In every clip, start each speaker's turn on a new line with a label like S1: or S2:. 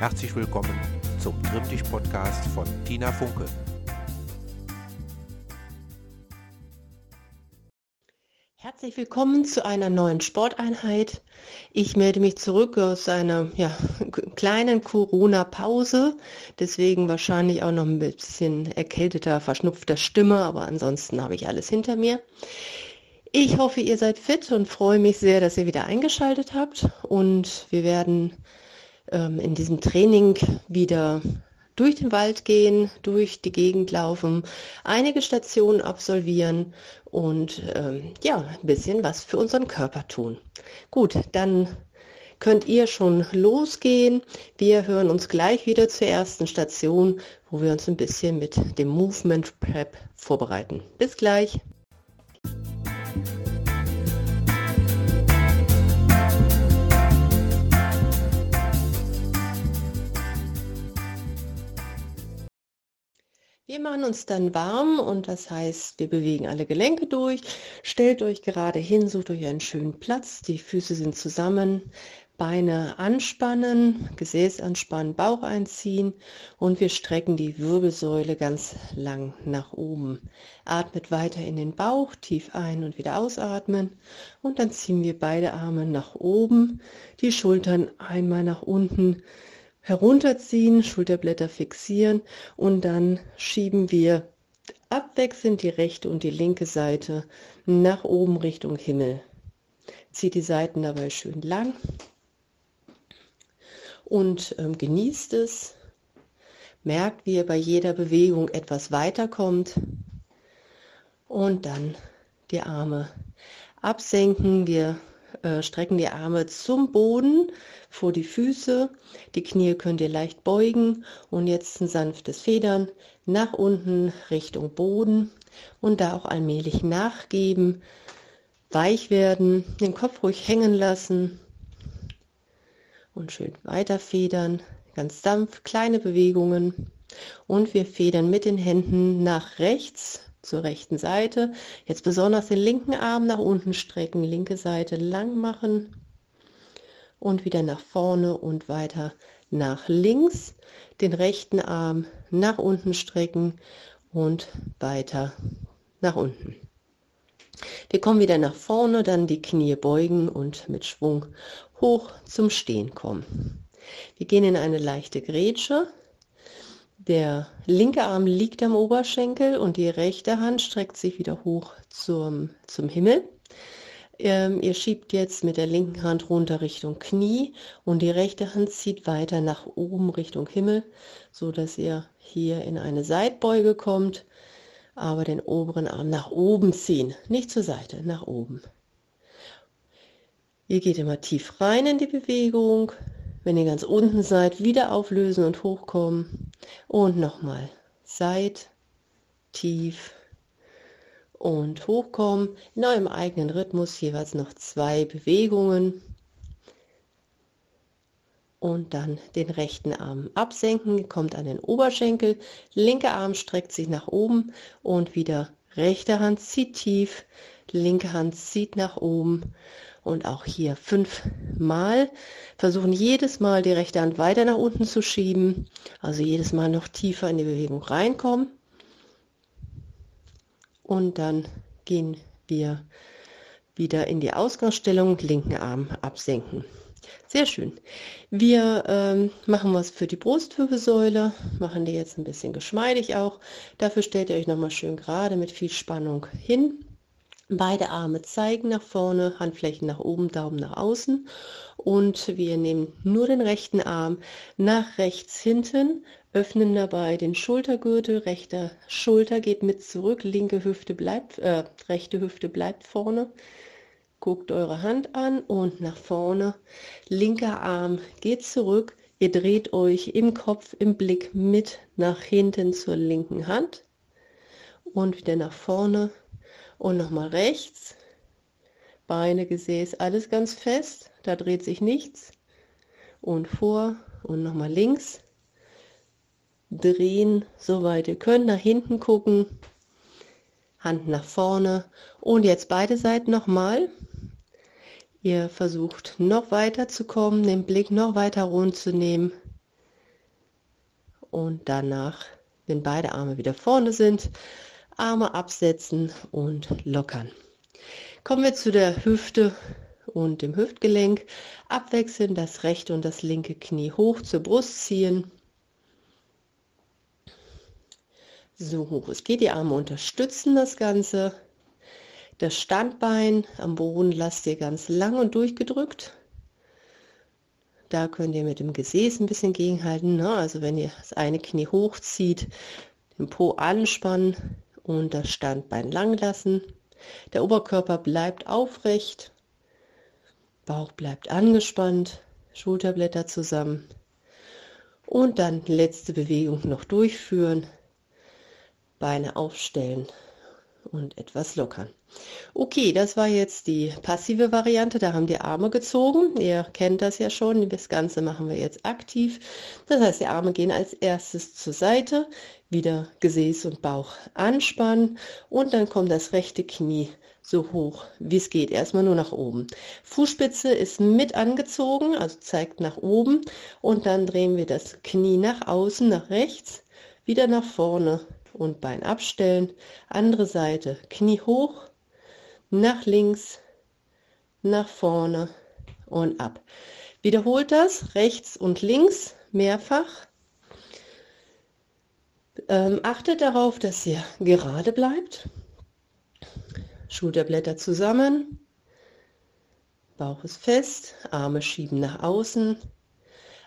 S1: Herzlich willkommen zum Trimmdich-Podcast von Tina Funke.
S2: Herzlich willkommen zu einer neuen Sporteinheit. Ich melde mich zurück aus einer ja, kleinen Corona-Pause, deswegen wahrscheinlich auch noch ein bisschen erkälteter, verschnupfter Stimme, aber ansonsten habe ich alles hinter mir. Ich hoffe, ihr seid fit und freue mich sehr, dass ihr wieder eingeschaltet habt und wir werden ähm, in diesem Training wieder durch den Wald gehen, durch die Gegend laufen, einige Stationen absolvieren und ähm, ja, ein bisschen was für unseren Körper tun. Gut, dann könnt ihr schon losgehen. Wir hören uns gleich wieder zur ersten Station, wo wir uns ein bisschen mit dem Movement Prep vorbereiten. Bis gleich. Wir machen uns dann warm und das heißt, wir bewegen alle Gelenke durch. Stellt euch gerade hin, sucht euch einen schönen Platz. Die Füße sind zusammen, Beine anspannen, Gesäß anspannen, Bauch einziehen und wir strecken die Wirbelsäule ganz lang nach oben. Atmet weiter in den Bauch, tief ein und wieder ausatmen und dann ziehen wir beide Arme nach oben, die Schultern einmal nach unten herunterziehen, Schulterblätter fixieren und dann schieben wir abwechselnd die rechte und die linke Seite nach oben Richtung Himmel. Zieht die Seiten dabei schön lang und ähm, genießt es. Merkt, wie ihr bei jeder Bewegung etwas weiterkommt und dann die Arme absenken. Wir äh, strecken die Arme zum Boden, vor die Füße. Die Knie könnt ihr leicht beugen. Und jetzt ein sanftes Federn nach unten Richtung Boden. Und da auch allmählich nachgeben, weich werden, den Kopf ruhig hängen lassen. Und schön weiter federn, ganz sanft, kleine Bewegungen. Und wir federn mit den Händen nach rechts zur rechten Seite. Jetzt besonders den linken Arm nach unten strecken, linke Seite lang machen und wieder nach vorne und weiter nach links. Den rechten Arm nach unten strecken und weiter nach unten. Wir kommen wieder nach vorne, dann die Knie beugen und mit Schwung hoch zum Stehen kommen. Wir gehen in eine leichte Grätsche. Der linke Arm liegt am Oberschenkel und die rechte Hand streckt sich wieder hoch zum, zum Himmel. Ähm, ihr schiebt jetzt mit der linken Hand runter Richtung Knie und die rechte Hand zieht weiter nach oben Richtung Himmel, so dass ihr hier in eine Seitbeuge kommt, aber den oberen Arm nach oben ziehen, nicht zur Seite, nach oben. Ihr geht immer tief rein in die Bewegung, wenn ihr ganz unten seid, wieder auflösen und hochkommen. Und nochmal. Seid tief und hochkommen. In eurem eigenen Rhythmus jeweils noch zwei Bewegungen. Und dann den rechten Arm absenken, kommt an den Oberschenkel. Linker Arm streckt sich nach oben und wieder rechte Hand zieht tief, linke Hand zieht nach oben und auch hier fünfmal. Versuchen jedes Mal die rechte Hand weiter nach unten zu schieben, also jedes Mal noch tiefer in die Bewegung reinkommen. Und dann gehen wir wieder in die Ausgangsstellung, linken Arm absenken. Sehr schön. Wir ähm, machen was für die Brustwirbelsäule, machen die jetzt ein bisschen geschmeidig auch. Dafür stellt ihr euch nochmal schön gerade mit viel Spannung hin. Beide Arme zeigen nach vorne, Handflächen nach oben, Daumen nach außen. Und wir nehmen nur den rechten Arm nach rechts hinten, öffnen dabei den Schultergürtel, rechte Schulter geht mit zurück, linke Hüfte bleibt, äh, rechte Hüfte bleibt vorne. Guckt eure Hand an und nach vorne. Linker Arm geht zurück. Ihr dreht euch im Kopf, im Blick mit nach hinten zur linken Hand und wieder nach vorne und nochmal rechts. Beine, Gesäß, alles ganz fest. Da dreht sich nichts. Und vor und nochmal links. Drehen, soweit ihr könnt. Nach hinten gucken. Hand nach vorne. Und jetzt beide Seiten nochmal. Ihr versucht noch weiter zu kommen, den Blick noch weiter rund zu nehmen. und danach, wenn beide Arme wieder vorne sind, Arme absetzen und lockern. Kommen wir zu der Hüfte und dem Hüftgelenk. Abwechseln das rechte und das linke Knie hoch zur Brust ziehen. So hoch es geht, die Arme unterstützen das Ganze. Das Standbein am Boden lasst ihr ganz lang und durchgedrückt. Da könnt ihr mit dem Gesäß ein bisschen gegenhalten. Ne? Also wenn ihr das eine Knie hochzieht, den Po anspannen und das Standbein lang lassen. Der Oberkörper bleibt aufrecht, Bauch bleibt angespannt, Schulterblätter zusammen. Und dann letzte Bewegung noch durchführen. Beine aufstellen und etwas lockern. Okay, das war jetzt die passive Variante. Da haben die Arme gezogen. Ihr kennt das ja schon. Das Ganze machen wir jetzt aktiv. Das heißt, die Arme gehen als erstes zur Seite, wieder Gesäß und Bauch anspannen und dann kommt das rechte Knie so hoch wie es geht. Erstmal nur nach oben. Fußspitze ist mit angezogen, also zeigt nach oben und dann drehen wir das Knie nach außen, nach rechts, wieder nach vorne und Bein abstellen. Andere Seite, Knie hoch, nach links, nach vorne und ab. Wiederholt das rechts und links mehrfach. Ähm, achtet darauf, dass ihr gerade bleibt. Schulterblätter zusammen. Bauch ist fest, Arme schieben nach außen.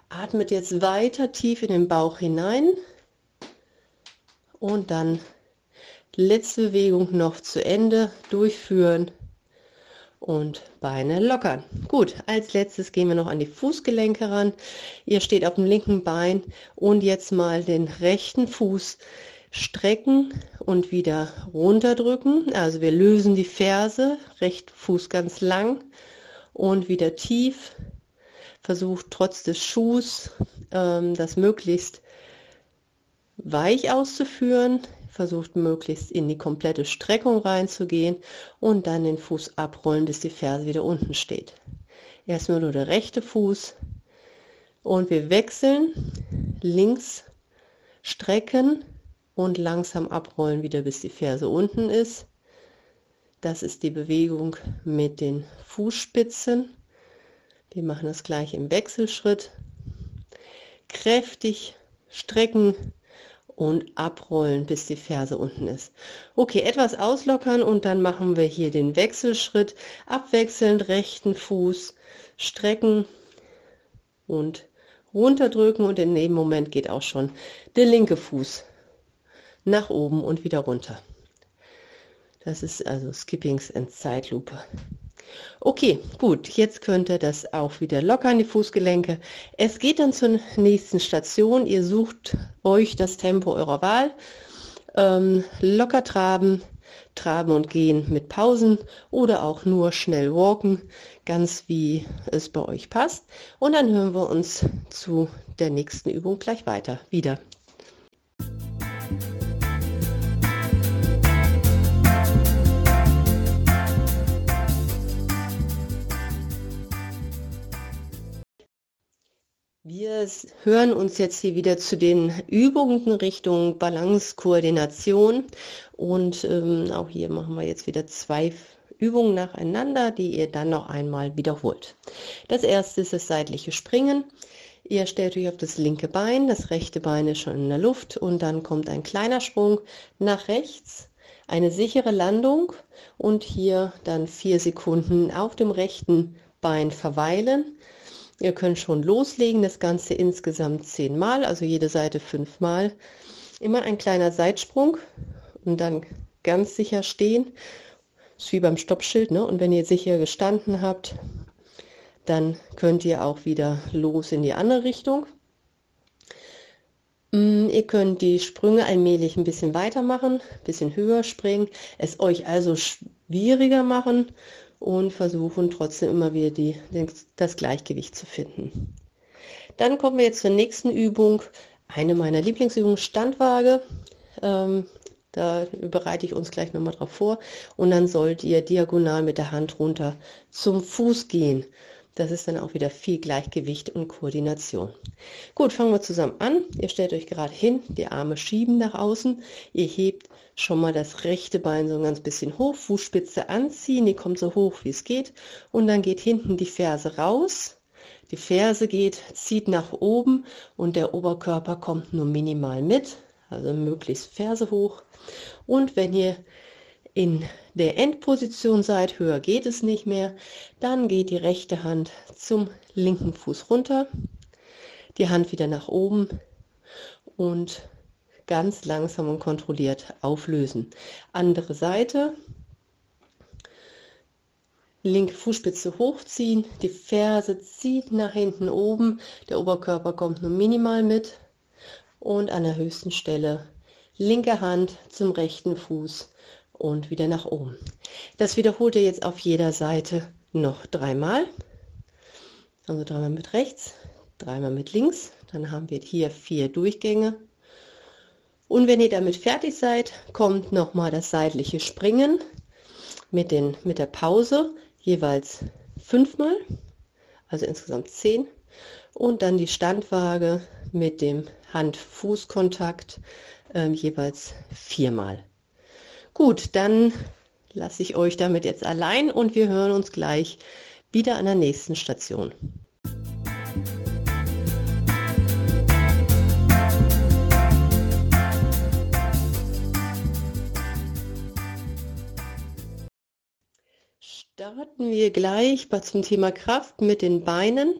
S2: Atmet jetzt weiter tief in den Bauch hinein. Und dann letzte Bewegung noch zu Ende durchführen und Beine lockern. Gut, als letztes gehen wir noch an die Fußgelenke ran. Ihr steht auf dem linken Bein und jetzt mal den rechten Fuß strecken und wieder runterdrücken. Also wir lösen die Ferse, recht Fuß ganz lang und wieder tief. Versucht trotz des Schuhs ähm, das möglichst weich auszuführen. Versucht möglichst in die komplette Streckung reinzugehen und dann den Fuß abrollen, bis die Ferse wieder unten steht. Erstmal nur der rechte Fuß und wir wechseln links strecken und langsam abrollen wieder, bis die Ferse unten ist. Das ist die Bewegung mit den Fußspitzen. Wir machen das gleich im Wechselschritt. Kräftig strecken und abrollen, bis die Ferse unten ist. Okay, etwas auslockern und dann machen wir hier den Wechselschritt. Abwechselnd rechten Fuß strecken und runterdrücken und in dem Moment geht auch schon der linke Fuß nach oben und wieder runter. Das ist also Skippings in Zeitlupe. Okay, gut, jetzt könnt ihr das auch wieder lockern, die Fußgelenke. Es geht dann zur nächsten Station. Ihr sucht euch das Tempo eurer Wahl. Ähm, locker traben, traben und gehen mit Pausen oder auch nur schnell walken, ganz wie es bei euch passt. Und dann hören wir uns zu der nächsten Übung gleich weiter wieder. Hören uns jetzt hier wieder zu den Übungen Richtung Balancekoordination und ähm, auch hier machen wir jetzt wieder zwei Übungen nacheinander, die ihr dann noch einmal wiederholt. Das erste ist das seitliche Springen. Ihr stellt euch auf das linke Bein, das rechte Bein ist schon in der Luft und dann kommt ein kleiner Sprung nach rechts, eine sichere Landung und hier dann vier Sekunden auf dem rechten Bein verweilen Ihr könnt schon loslegen, das Ganze insgesamt zehnmal, also jede Seite fünfmal. Immer ein kleiner Seitsprung und dann ganz sicher stehen. Das ist wie beim Stoppschild, ne? Und wenn ihr sicher gestanden habt, dann könnt ihr auch wieder los in die andere Richtung. Mm, ihr könnt die Sprünge allmählich ein bisschen weitermachen, ein bisschen höher springen, es euch also schwieriger machen und versuchen trotzdem immer wieder die, das Gleichgewicht zu finden. Dann kommen wir jetzt zur nächsten Übung. Eine meiner Lieblingsübungen, Standwaage. Ähm, da bereite ich uns gleich nochmal drauf vor. Und dann sollt ihr diagonal mit der Hand runter zum Fuß gehen. Das ist dann auch wieder viel Gleichgewicht und Koordination. Gut, fangen wir zusammen an. Ihr stellt euch gerade hin, die Arme schieben nach außen. Ihr hebt schon mal das rechte Bein so ein ganz bisschen hoch, Fußspitze anziehen, die kommt so hoch wie es geht. Und dann geht hinten die Ferse raus. Die Ferse geht, zieht nach oben und der Oberkörper kommt nur minimal mit, also möglichst Ferse hoch. Und wenn ihr in der Endposition seid, höher geht es nicht mehr, dann geht die rechte Hand zum linken Fuß runter, die Hand wieder nach oben und ganz langsam und kontrolliert auflösen. Andere Seite, linke Fußspitze hochziehen, die Ferse zieht nach hinten oben, der Oberkörper kommt nur minimal mit und an der höchsten Stelle linke Hand zum rechten Fuß und wieder nach oben. Das wiederholt ihr jetzt auf jeder Seite noch dreimal. Also dreimal mit rechts, dreimal mit links. Dann haben wir hier vier Durchgänge. Und wenn ihr damit fertig seid, kommt nochmal das seitliche Springen mit, den, mit der Pause, jeweils fünfmal, also insgesamt zehn. Und dann die Standwaage mit dem Hand-Fuß-Kontakt äh, jeweils viermal. Gut, dann lasse ich euch damit jetzt allein und wir hören uns gleich wieder an der nächsten Station. Starten wir gleich zum Thema Kraft mit den Beinen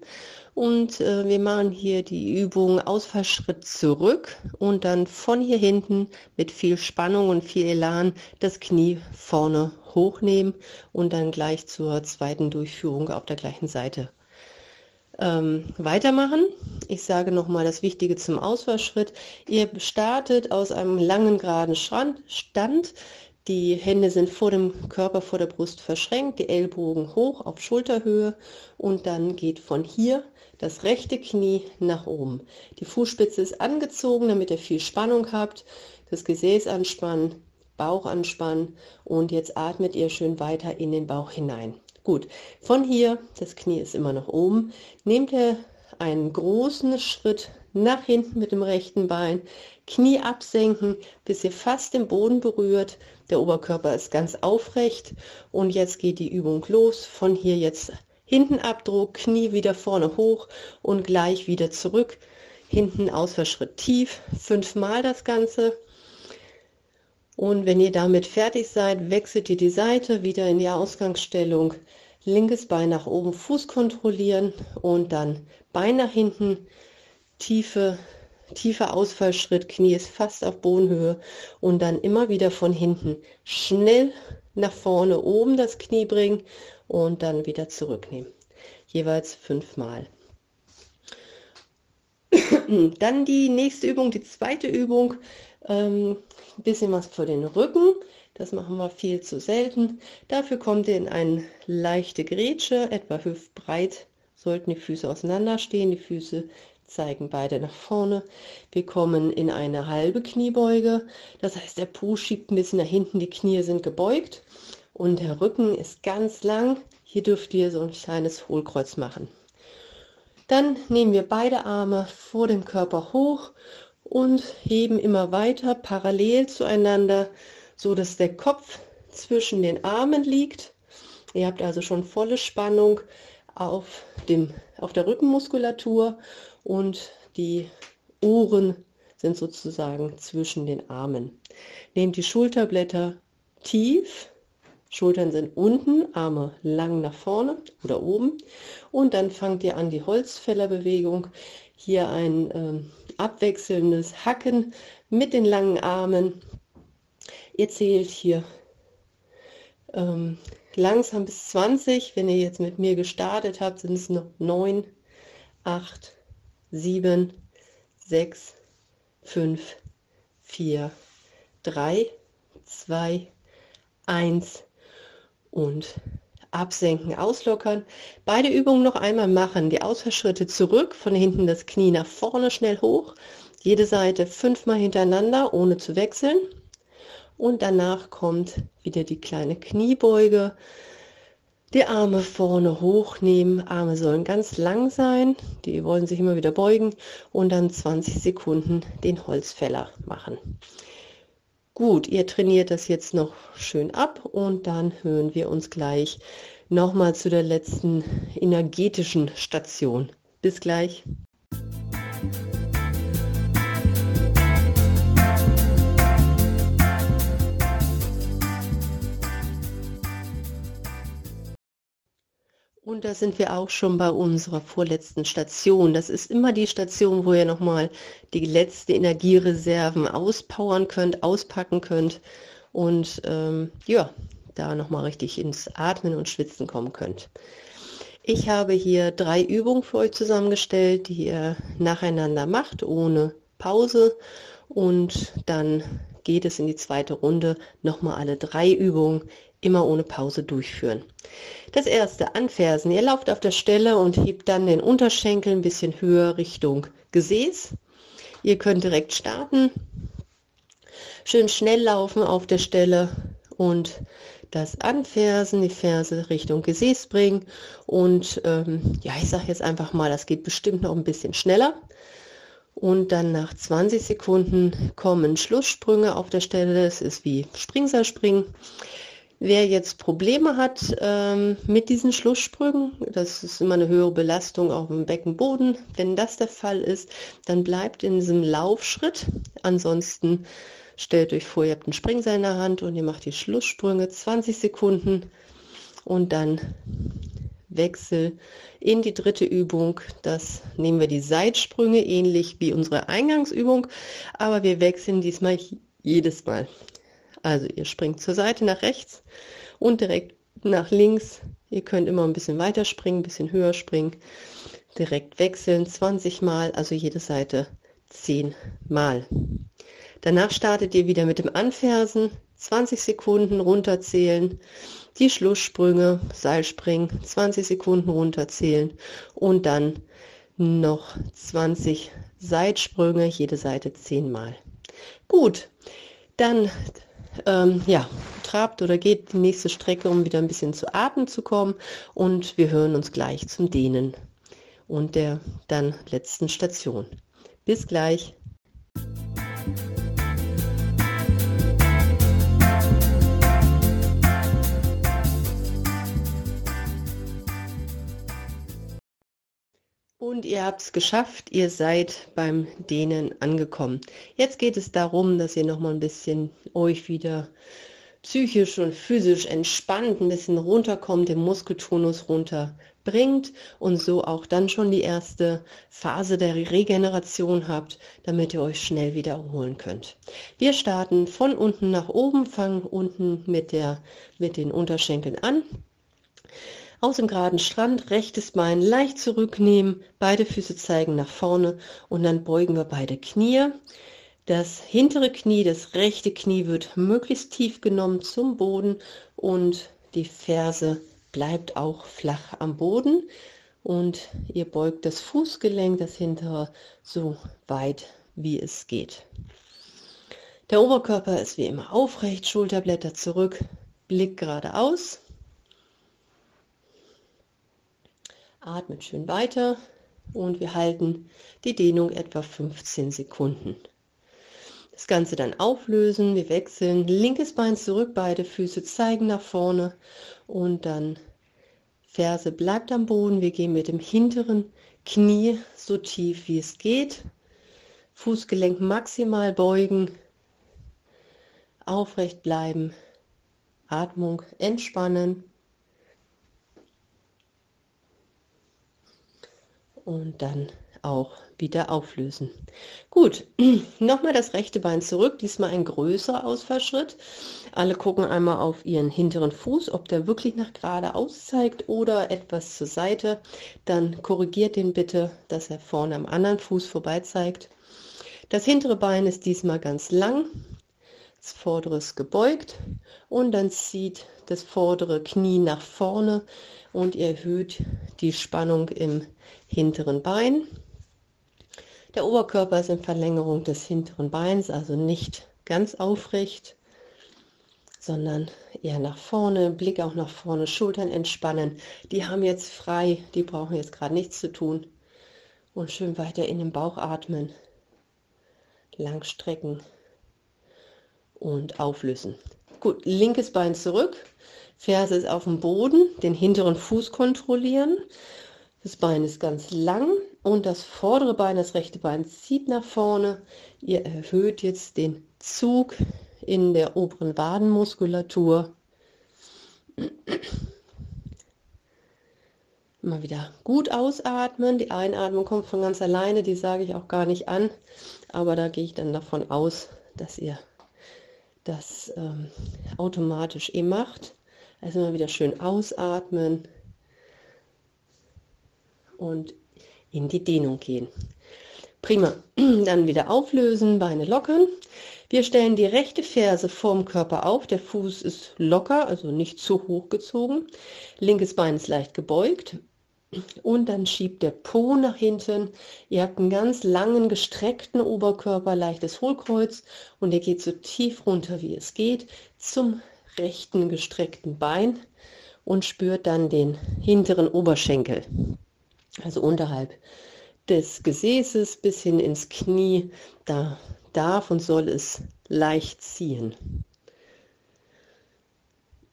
S2: und äh, wir machen hier die Übung Ausfallschritt zurück und dann von hier hinten mit viel Spannung und viel Elan das Knie vorne hochnehmen und dann gleich zur zweiten Durchführung auf der gleichen Seite ähm, weitermachen. Ich sage nochmal das Wichtige zum Ausfallschritt. Ihr startet aus einem langen geraden Stand. Die Hände sind vor dem Körper, vor der Brust verschränkt, die Ellbogen hoch auf Schulterhöhe und dann geht von hier das rechte Knie nach oben. Die Fußspitze ist angezogen, damit ihr viel Spannung habt. Das Gesäß anspannen, Bauch anspannen und jetzt atmet ihr schön weiter in den Bauch hinein. Gut, von hier, das Knie ist immer noch oben, nehmt ihr einen großen Schritt nach hinten mit dem rechten Bein, Knie absenken, bis ihr fast den Boden berührt. Der Oberkörper ist ganz aufrecht und jetzt geht die Übung los. Von hier jetzt Hinten Abdruck, Knie wieder vorne hoch und gleich wieder zurück. Hinten Ausfallschritt tief, fünfmal das Ganze. Und wenn ihr damit fertig seid, wechselt ihr die Seite wieder in die Ausgangsstellung. Linkes Bein nach oben, Fuß kontrollieren und dann Bein nach hinten, tiefe, tiefer Ausfallschritt, Knie ist fast auf Bodenhöhe und dann immer wieder von hinten schnell nach vorne oben das Knie bringen und dann wieder zurücknehmen. Jeweils fünfmal. Dann die nächste Übung, die zweite Übung. Ähm, bisschen was für den Rücken. Das machen wir viel zu selten. Dafür kommt ihr in eine leichte Grätsche, etwa hüftbreit sollten die Füße auseinander stehen. Die Füße zeigen beide nach vorne. Wir kommen in eine halbe Kniebeuge. Das heißt, der Po schiebt ein bisschen nach hinten, die Knie sind gebeugt und der Rücken ist ganz lang. Hier dürft ihr so ein kleines Hohlkreuz machen. Dann nehmen wir beide Arme vor dem Körper hoch und heben immer weiter parallel zueinander, so dass der Kopf zwischen den Armen liegt. Ihr habt also schon volle Spannung auf, dem, auf der Rückenmuskulatur und die Ohren sind sozusagen zwischen den Armen. Nehmt die Schulterblätter tief Schultern sind unten, Arme lang nach vorne oder oben. Und dann fangt ihr an die Holzfällerbewegung. Hier ein ähm, abwechselndes Hacken mit den langen Armen. Ihr zählt hier ähm, langsam bis 20. Wenn ihr jetzt mit mir gestartet habt, sind es noch 9, 8, 7, 6, 5, 4, 3, 2, 1 und absenken, auslockern. Beide Übungen noch einmal machen. Die Ausfallschritte zurück, von hinten das Knie nach vorne schnell hoch. Jede Seite fünfmal hintereinander, ohne zu wechseln. Und danach kommt wieder die kleine Kniebeuge. Die Arme vorne hochnehmen. Arme sollen ganz lang sein. Die wollen sich immer wieder beugen. Und dann 20 Sekunden den Holzfäller machen. Gut, ihr trainiert das jetzt noch schön ab und dann hören wir uns gleich nochmal zu der letzten energetischen Station. Bis gleich. Und da sind wir auch schon bei unserer vorletzten Station. Das ist immer die Station, wo ihr nochmal die letzten Energiereserven auspowern könnt, auspacken könnt und ähm, ja, da nochmal richtig ins Atmen und Schwitzen kommen könnt. Ich habe hier drei Übungen für euch zusammengestellt, die ihr nacheinander macht, ohne Pause. Und dann geht es in die zweite Runde nochmal alle drei Übungen immer ohne Pause durchführen. Das erste, anfersen. Ihr lauft auf der Stelle und hebt dann den Unterschenkel ein bisschen höher Richtung Gesäß. Ihr könnt direkt starten. Schön schnell laufen auf der Stelle und das Anfersen, die Ferse Richtung Gesäß bringen. Und ähm, ja, ich sage jetzt einfach mal, das geht bestimmt noch ein bisschen schneller. Und dann nach 20 Sekunden kommen Schlusssprünge auf der Stelle. Es ist wie Springseilspringen. Wer jetzt Probleme hat ähm, mit diesen Schlusssprüngen, das ist immer eine höhere Belastung auf dem Beckenboden. Wenn das der Fall ist, dann bleibt in diesem Laufschritt. Ansonsten stellt euch vor, ihr habt einen Springseil in der Hand und ihr macht die Schlusssprünge 20 Sekunden und dann Wechsel in die dritte Übung. Das nehmen wir die Seitsprünge, ähnlich wie unsere Eingangsübung, aber wir wechseln diesmal jedes Mal. Also ihr springt zur Seite nach rechts und direkt nach links. Ihr könnt immer ein bisschen weiter springen, ein bisschen höher springen. Direkt wechseln 20 Mal, also jede Seite 10 Mal. Danach startet ihr wieder mit dem Anfersen, 20 Sekunden runterzählen, die Schlusssprünge, Seilspringen, 20 Sekunden runterzählen und dann noch 20 Seitsprünge, jede Seite 10 Mal. Gut, dann ähm, ja, trabt oder geht die nächste Strecke, um wieder ein bisschen zu Atmen zu kommen. Und wir hören uns gleich zum Dehnen und der dann letzten Station. Bis gleich. Und ihr habt es geschafft, ihr seid beim Dehnen angekommen. Jetzt geht es darum, dass ihr noch mal ein bisschen euch wieder psychisch und physisch entspannt, ein bisschen runterkommt, den Muskeltonus runterbringt und so auch dann schon die erste Phase der Regeneration habt, damit ihr euch schnell wieder erholen könnt. Wir starten von unten nach oben, fangen unten mit, der, mit den Unterschenkeln an aus dem geraden Strand, rechtes Bein leicht zurücknehmen, beide Füße zeigen nach vorne und dann beugen wir beide Knie. Das hintere Knie, das rechte Knie wird möglichst tief genommen zum Boden und die Ferse bleibt auch flach am Boden und ihr beugt das Fußgelenk, das hintere, so weit wie es geht. Der Oberkörper ist wie immer aufrecht, Schulterblätter zurück, Blick geradeaus. Atmet schön weiter und wir halten die Dehnung etwa 15 Sekunden. Das Ganze dann auflösen, wir wechseln, linkes Bein zurück, beide Füße zeigen nach vorne und dann Ferse bleibt am Boden. Wir gehen mit dem hinteren Knie so tief wie es geht. Fußgelenk maximal beugen, aufrecht bleiben, Atmung entspannen. Und dann auch wieder auflösen. Gut, nochmal das rechte Bein zurück, diesmal ein größerer Ausfallschritt. Alle gucken einmal auf ihren hinteren Fuß, ob der wirklich nach geradeaus zeigt oder etwas zur Seite. Dann korrigiert den bitte, dass er vorne am anderen Fuß vorbei zeigt. Das hintere Bein ist diesmal ganz lang, das vordere ist gebeugt und dann zieht das vordere Knie nach vorne und erhöht die Spannung im hinteren Bein. Der Oberkörper ist in Verlängerung des hinteren Beins, also nicht ganz aufrecht, sondern eher nach vorne, Blick auch nach vorne, Schultern entspannen. Die haben jetzt frei, die brauchen jetzt gerade nichts zu tun. Und schön weiter in den Bauch atmen, lang strecken und auflösen. Gut, linkes Bein zurück, Ferse ist auf dem Boden, den hinteren Fuß kontrollieren. Das Bein ist ganz lang und das vordere Bein, das rechte Bein zieht nach vorne. Ihr erhöht jetzt den Zug in der oberen Wadenmuskulatur. Immer wieder gut ausatmen. Die Einatmung kommt von ganz alleine, die sage ich auch gar nicht an. Aber da gehe ich dann davon aus, dass ihr das ähm, automatisch eh macht. Also immer wieder schön ausatmen und in die Dehnung gehen. Prima. Dann wieder auflösen, Beine lockern. Wir stellen die rechte Ferse vorm Körper auf. Der Fuß ist locker, also nicht zu hoch gezogen. Linkes Bein ist leicht gebeugt. Und dann schiebt der Po nach hinten. Ihr habt einen ganz langen, gestreckten Oberkörper, leichtes Hohlkreuz. Und ihr geht so tief runter, wie es geht, zum rechten gestreckten Bein und spürt dann den hinteren Oberschenkel. Also unterhalb des Gesäßes bis hin ins Knie, da darf und soll es leicht ziehen.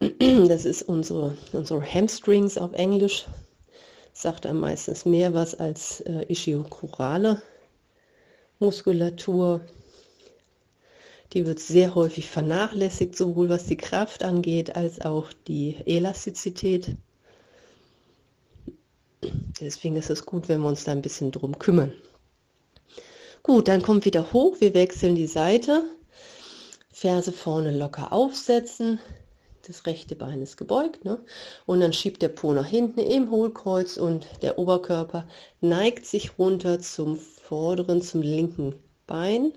S2: Das ist unsere, unsere Hamstrings auf Englisch. Sagt am meistens mehr was als äh, ischiochorale Muskulatur. Die wird sehr häufig vernachlässigt, sowohl was die Kraft angeht als auch die Elastizität. Deswegen ist es gut, wenn wir uns da ein bisschen drum kümmern. Gut, dann kommt wieder hoch. Wir wechseln die Seite. Ferse vorne locker aufsetzen. Das rechte Bein ist gebeugt. Ne? Und dann schiebt der Po nach hinten im Hohlkreuz und der Oberkörper neigt sich runter zum vorderen, zum linken Bein.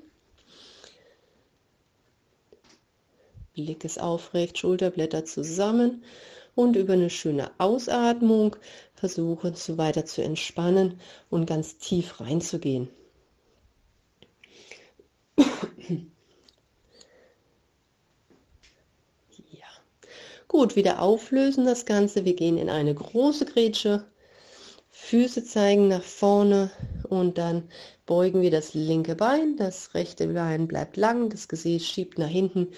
S2: Blick ist aufrecht, Schulterblätter zusammen und über eine schöne Ausatmung versuchen, so weiter zu entspannen und ganz tief reinzugehen. ja. Gut, wieder auflösen das Ganze. Wir gehen in eine große Grätsche. Füße zeigen nach vorne und dann beugen wir das linke Bein. Das rechte Bein bleibt lang, das Gesäß schiebt nach hinten.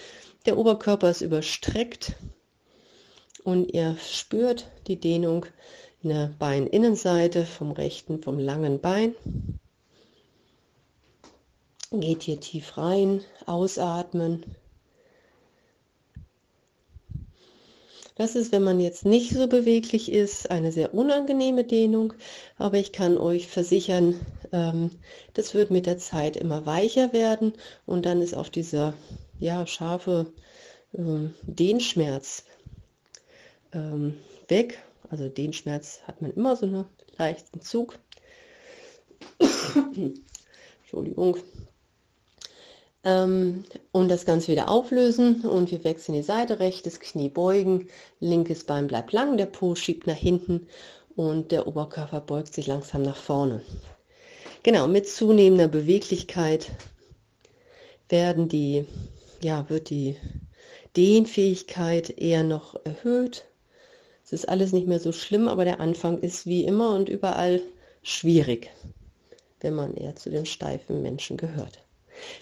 S2: Der Oberkörper ist überstreckt und ihr spürt die Dehnung in der Beininnenseite vom rechten, vom langen Bein. Geht hier tief rein, ausatmen. Das ist, wenn man jetzt nicht so beweglich ist, eine sehr unangenehme Dehnung, aber ich kann euch versichern, ähm, das wird mit der Zeit immer weicher werden und dann ist auch dieser ja, scharfe ähm, Dehnschmerz ähm, weg. Also den Schmerz hat man immer so einen leichten Zug. Entschuldigung. Ähm, und das Ganze wieder auflösen und wir wechseln die Seite, rechtes Knie beugen, linkes Bein bleibt lang, der Po schiebt nach hinten und der Oberkörper beugt sich langsam nach vorne. Genau, mit zunehmender Beweglichkeit werden die, ja, wird die Dehnfähigkeit eher noch erhöht es ist alles nicht mehr so schlimm, aber der Anfang ist wie immer und überall schwierig, wenn man eher zu den steifen Menschen gehört.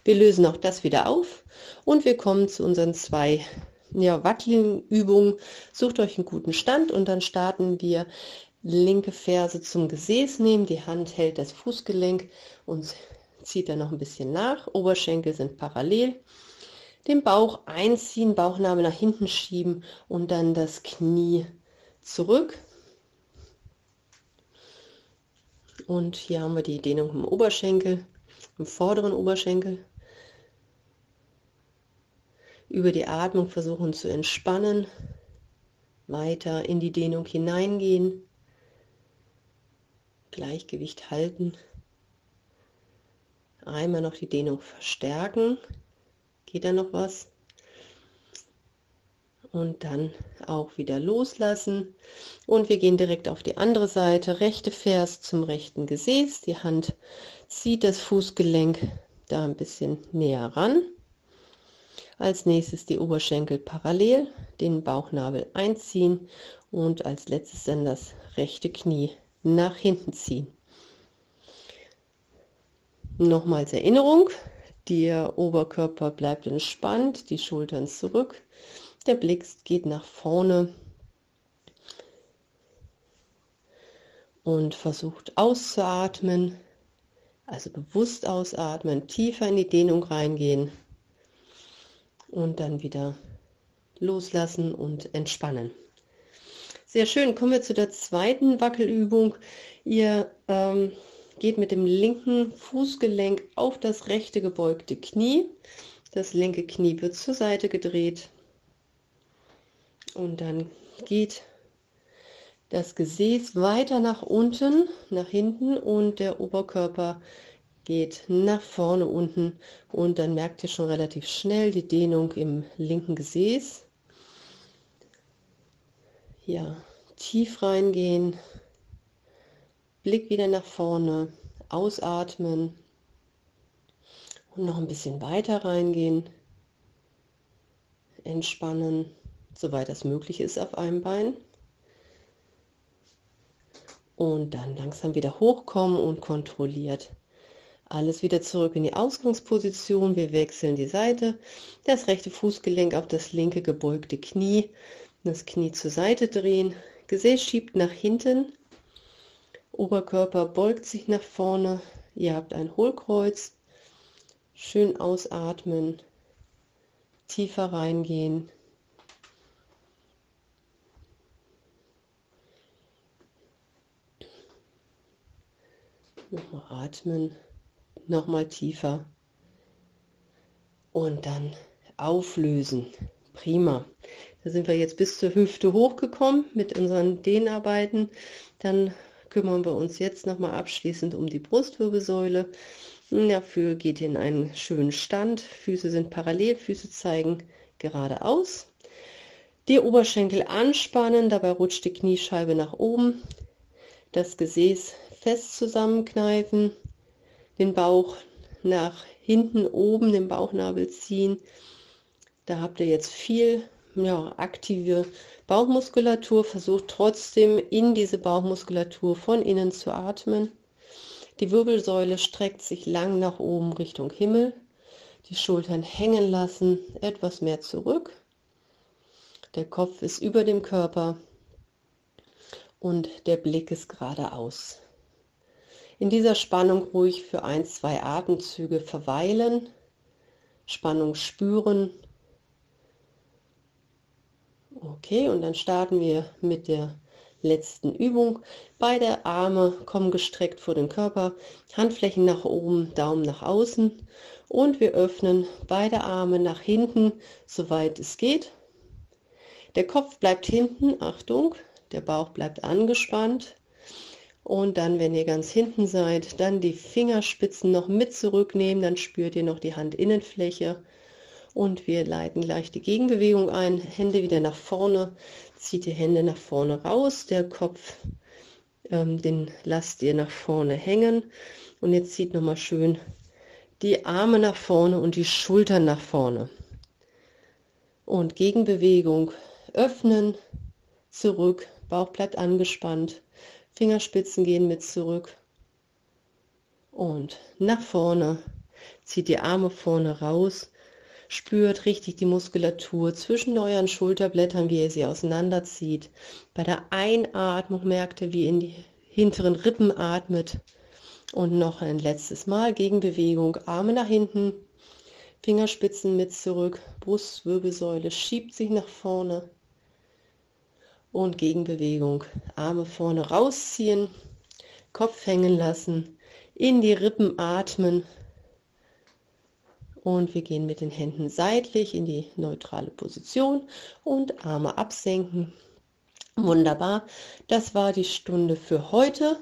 S2: Wir lösen auch das wieder auf und wir kommen zu unseren zwei ja, wackeligen Übungen. Sucht euch einen guten Stand und dann starten wir linke Ferse zum Gesäß nehmen, die Hand hält das Fußgelenk und zieht dann noch ein bisschen nach. Oberschenkel sind parallel. Den Bauch einziehen, Bauchnabel nach hinten schieben und dann das Knie zurück. Und hier haben wir die Dehnung im Oberschenkel, im vorderen Oberschenkel. Über die Atmung versuchen zu entspannen, weiter in die Dehnung hineingehen, Gleichgewicht halten. Einmal noch die Dehnung verstärken. Geht da noch was? Und dann auch wieder loslassen. Und wir gehen direkt auf die andere Seite. Rechte Ferse zum rechten Gesäß. Die Hand zieht das Fußgelenk da ein bisschen näher ran. Als nächstes die Oberschenkel parallel, den Bauchnabel einziehen und als letztes dann das rechte Knie nach hinten ziehen. Nochmals Erinnerung, der Oberkörper bleibt entspannt, die Schultern zurück, der Blick geht nach vorne und versucht auszuatmen, also bewusst ausatmen, tiefer in die Dehnung reingehen und dann wieder loslassen und entspannen. Sehr schön. Kommen wir zu der zweiten Wackelübung. Ihr ähm, geht mit dem linken Fußgelenk auf das rechte gebeugte Knie. Das linke Knie wird zur Seite gedreht. Und dann geht das Gesäß weiter nach unten, nach hinten und der Oberkörper geht nach vorne unten und dann merkt ihr schon relativ schnell die Dehnung im linken Gesäß. Ja, tief reingehen, Blick wieder nach vorne, ausatmen und noch ein bisschen weiter reingehen, entspannen, soweit das möglich ist auf einem Bein. Und dann langsam wieder hochkommen und kontrolliert alles wieder zurück in die Ausgangsposition. Wir wechseln die Seite. Das rechte Fußgelenk auf das linke gebeugte Knie. Das Knie zur Seite drehen. Gesäß schiebt nach hinten. Oberkörper beugt sich nach vorne. Ihr habt ein Hohlkreuz. Schön ausatmen. Tiefer reingehen. Nochmal atmen nochmal tiefer und dann auflösen. Prima. Da sind wir jetzt bis zur Hüfte hochgekommen mit unseren Dehnarbeiten. Dann kümmern wir uns jetzt nochmal abschließend um die Brustwirbelsäule. Dafür geht ihr in einen schönen Stand. Füße sind parallel, Füße zeigen geradeaus. Die Oberschenkel anspannen, dabei rutscht die Kniescheibe nach oben. Das Gesäß fest zusammenkneifen den Bauch nach hinten oben, den Bauchnabel ziehen. Da habt ihr jetzt viel ja, aktive Bauchmuskulatur. Versucht trotzdem in diese Bauchmuskulatur von innen zu atmen. Die Wirbelsäule streckt sich lang nach oben Richtung Himmel. Die Schultern hängen lassen, etwas mehr zurück. Der Kopf ist über dem Körper und der Blick ist geradeaus in dieser Spannung ruhig für ein, zwei Atemzüge verweilen, Spannung spüren. Okay, und dann starten wir mit der letzten Übung. Beide Arme kommen gestreckt vor den Körper, Handflächen nach oben, Daumen nach außen und wir öffnen beide Arme nach hinten, soweit es geht. Der Kopf bleibt hinten, Achtung, der Bauch bleibt angespannt. Und dann, wenn ihr ganz hinten seid, dann die Fingerspitzen noch mit zurücknehmen, dann spürt ihr noch die Handinnenfläche. Und wir leiten gleich die Gegenbewegung ein. Hände wieder nach vorne, zieht die Hände nach vorne raus, der Kopf, ähm, den lasst ihr nach vorne hängen. Und jetzt zieht nochmal schön die Arme nach vorne und die Schultern nach vorne. Und Gegenbewegung öffnen, zurück, Bauch bleibt angespannt Fingerspitzen gehen mit zurück und nach vorne. Zieht die Arme vorne raus. Spürt richtig die Muskulatur zwischen euren Schulterblättern, wie ihr sie auseinanderzieht. Bei der Einatmung merkt ihr, wie ihr in die hinteren Rippen atmet. Und noch ein letztes Mal Gegenbewegung. Arme nach hinten, Fingerspitzen mit zurück, Brustwirbelsäule schiebt sich nach vorne und Gegenbewegung. Arme vorne rausziehen, Kopf hängen lassen, in die Rippen atmen und wir gehen mit den Händen seitlich in die neutrale Position und Arme absenken. Wunderbar, das war die Stunde für heute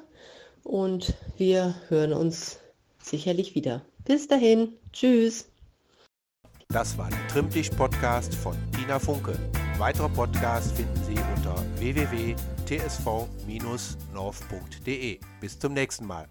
S2: und wir hören uns sicherlich wieder. Bis dahin, tschüss.
S1: Das war der Trimmtisch-Podcast von Tina Funke. Weitere Podcasts finden Sie www.tsv-north.de. Bis zum nächsten Mal.